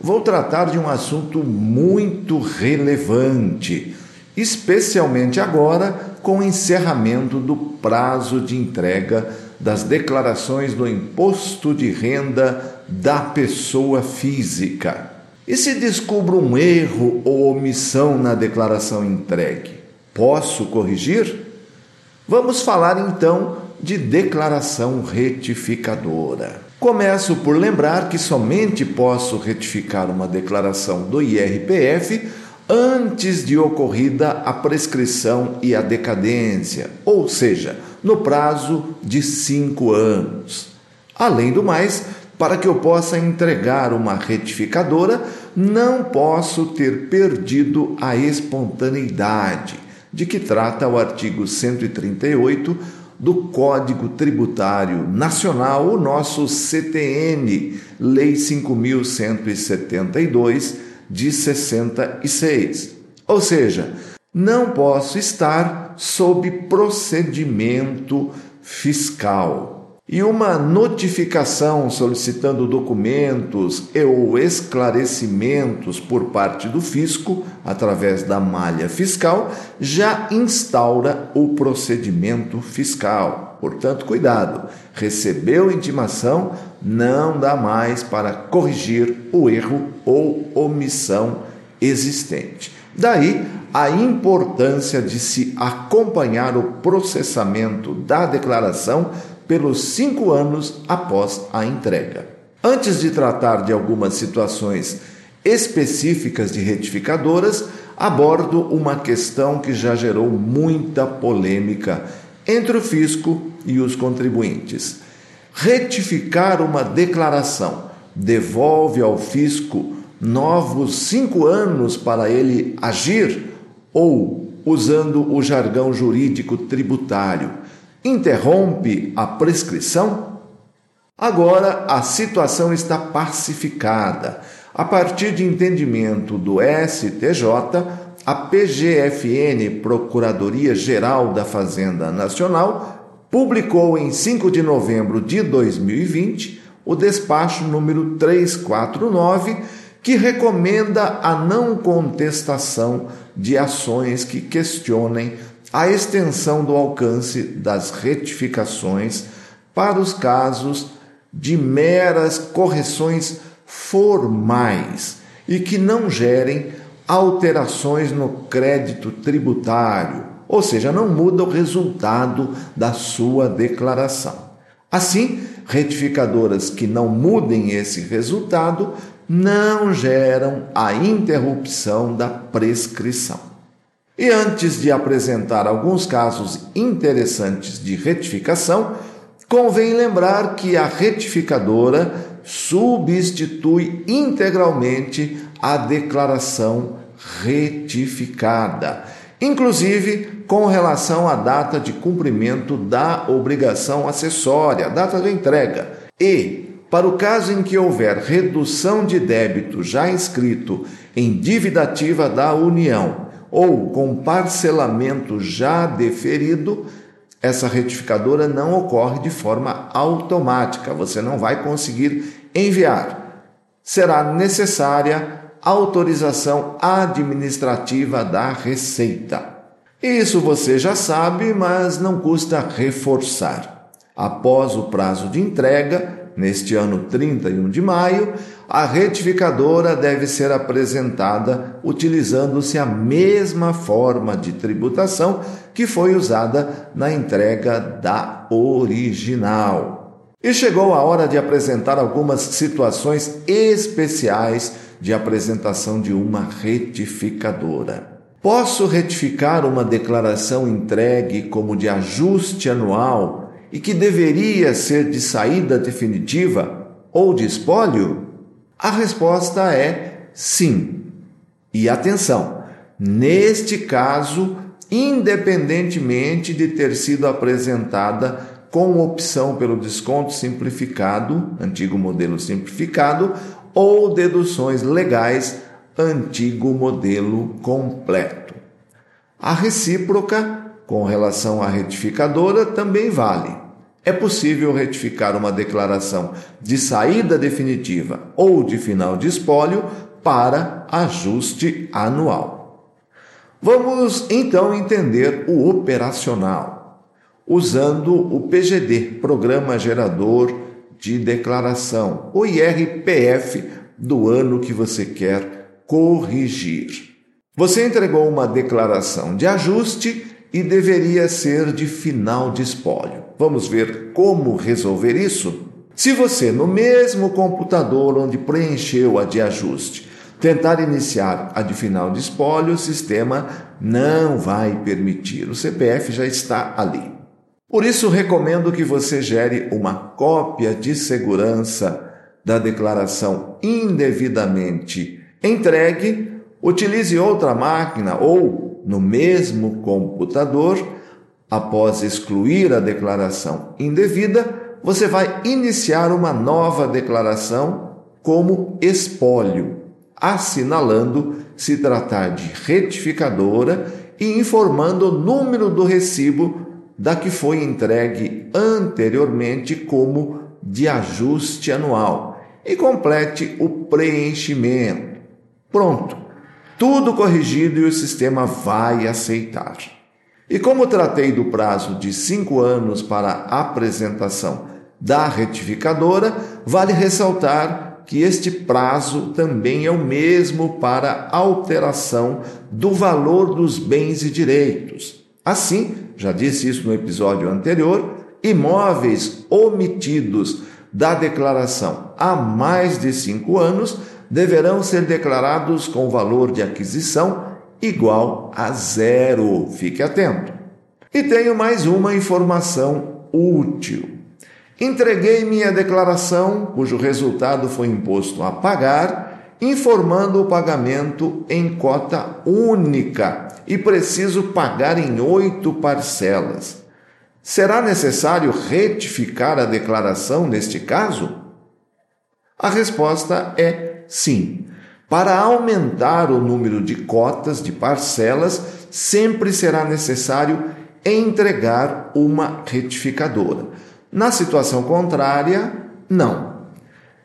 vou tratar de um assunto muito relevante, especialmente agora com o encerramento do prazo de entrega das declarações do imposto de renda da pessoa física. E se descubro um erro ou omissão na declaração entregue, posso corrigir? Vamos falar então de declaração retificadora. Começo por lembrar que somente posso retificar uma declaração do IRPF antes de ocorrida a prescrição e a decadência, ou seja, no prazo de cinco anos. Além do mais, para que eu possa entregar uma retificadora, não posso ter perdido a espontaneidade, de que trata o artigo 138 do Código Tributário Nacional, o nosso CTN, Lei 5172 de 66. Ou seja, não posso estar sob procedimento fiscal e uma notificação solicitando documentos e ou esclarecimentos por parte do fisco através da malha fiscal já instaura o procedimento fiscal. Portanto, cuidado. Recebeu intimação, não dá mais para corrigir o erro ou omissão existente. Daí a importância de se acompanhar o processamento da declaração pelos cinco anos após a entrega. Antes de tratar de algumas situações específicas de retificadoras, abordo uma questão que já gerou muita polêmica entre o fisco e os contribuintes. Retificar uma declaração devolve ao fisco novos cinco anos para ele agir ou, usando o jargão jurídico tributário, interrompe a prescrição? Agora a situação está pacificada. A partir de entendimento do STJ, a PGFN, Procuradoria Geral da Fazenda Nacional, publicou em 5 de novembro de 2020 o despacho número 349, que recomenda a não contestação de ações que questionem a extensão do alcance das retificações para os casos de meras correções formais e que não gerem alterações no crédito tributário, ou seja, não muda o resultado da sua declaração. Assim, retificadoras que não mudem esse resultado não geram a interrupção da prescrição. E antes de apresentar alguns casos interessantes de retificação, convém lembrar que a retificadora substitui integralmente a declaração retificada, inclusive com relação à data de cumprimento da obrigação acessória, data de entrega. E, para o caso em que houver redução de débito já inscrito em dívida ativa da União, ou com parcelamento já deferido, essa retificadora não ocorre de forma automática, você não vai conseguir enviar. Será necessária autorização administrativa da Receita. Isso você já sabe, mas não custa reforçar. Após o prazo de entrega, Neste ano 31 de maio, a retificadora deve ser apresentada utilizando-se a mesma forma de tributação que foi usada na entrega da original. E chegou a hora de apresentar algumas situações especiais de apresentação de uma retificadora. Posso retificar uma declaração entregue como de ajuste anual e que deveria ser de saída definitiva ou de espólio? A resposta é sim. E atenção, neste caso, independentemente de ter sido apresentada com opção pelo desconto simplificado, antigo modelo simplificado, ou deduções legais, antigo modelo completo. A recíproca, com relação à retificadora, também vale. É possível retificar uma declaração de saída definitiva ou de final de espólio para ajuste anual. Vamos então entender o operacional, usando o PGD, Programa Gerador de Declaração, o IRPF do ano que você quer corrigir. Você entregou uma declaração de ajuste e deveria ser de final de espólio. Vamos ver como resolver isso? Se você, no mesmo computador onde preencheu a de ajuste, tentar iniciar a de final de espólio, o sistema não vai permitir. O CPF já está ali. Por isso, recomendo que você gere uma cópia de segurança da declaração indevidamente entregue Utilize outra máquina ou, no mesmo computador, após excluir a declaração indevida, você vai iniciar uma nova declaração como espólio, assinalando se tratar de retificadora e informando o número do recibo da que foi entregue anteriormente como de ajuste anual e complete o preenchimento. Pronto! Tudo corrigido e o sistema vai aceitar. E como tratei do prazo de cinco anos para apresentação da retificadora, vale ressaltar que este prazo também é o mesmo para alteração do valor dos bens e direitos. Assim, já disse isso no episódio anterior, imóveis omitidos da declaração há mais de cinco anos deverão ser declarados com valor de aquisição igual a zero. Fique atento. E tenho mais uma informação útil. Entreguei minha declaração, cujo resultado foi imposto a pagar, informando o pagamento em cota única e preciso pagar em oito parcelas. Será necessário retificar a declaração neste caso? A resposta é Sim. Para aumentar o número de cotas de parcelas, sempre será necessário entregar uma retificadora. Na situação contrária, não.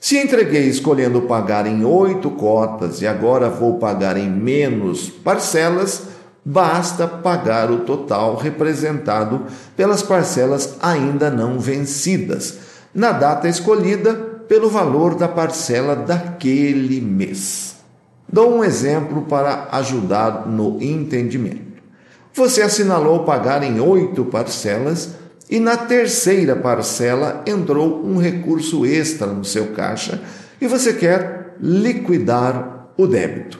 Se entreguei escolhendo pagar em oito cotas e agora vou pagar em menos parcelas, basta pagar o total representado pelas parcelas ainda não vencidas, na data escolhida pelo valor da parcela daquele mês. Dou um exemplo para ajudar no entendimento. Você assinalou pagar em oito parcelas e na terceira parcela entrou um recurso extra no seu caixa e você quer liquidar o débito.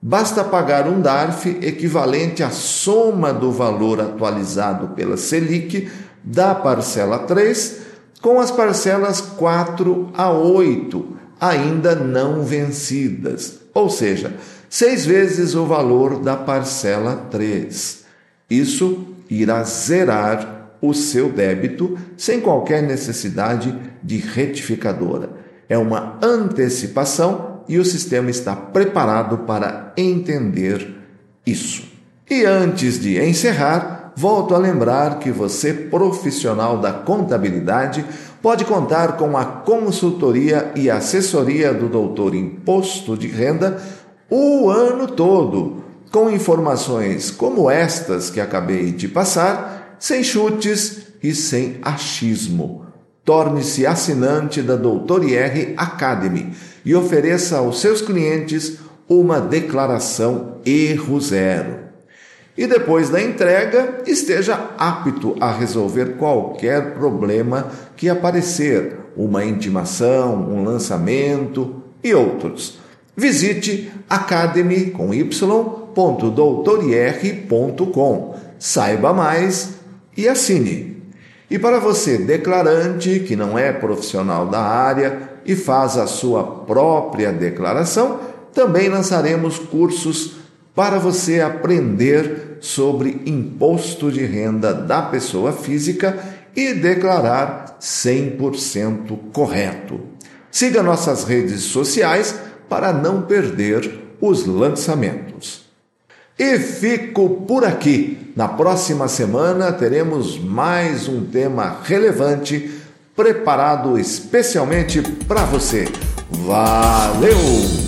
Basta pagar um DARF equivalente à soma do valor atualizado pela Selic da parcela 3 com as parcelas 4 a 8 ainda não vencidas, ou seja, seis vezes o valor da parcela 3. Isso irá zerar o seu débito sem qualquer necessidade de retificadora. É uma antecipação e o sistema está preparado para entender isso. E antes de encerrar, volto a lembrar que você, profissional da contabilidade, pode contar com a consultoria e assessoria do doutor Imposto de Renda o ano todo, com informações como estas que acabei de passar, sem chutes e sem achismo. Torne-se assinante da Doutor IR Academy e ofereça aos seus clientes uma declaração erro zero e depois da entrega esteja apto a resolver qualquer problema que aparecer, uma intimação, um lançamento e outros. Visite academy com. Saiba mais e assine. E para você, declarante que não é profissional da área e faz a sua própria declaração, também lançaremos cursos para você aprender sobre imposto de renda da pessoa física e declarar 100% correto. Siga nossas redes sociais para não perder os lançamentos. E fico por aqui. Na próxima semana teremos mais um tema relevante preparado especialmente para você. Valeu!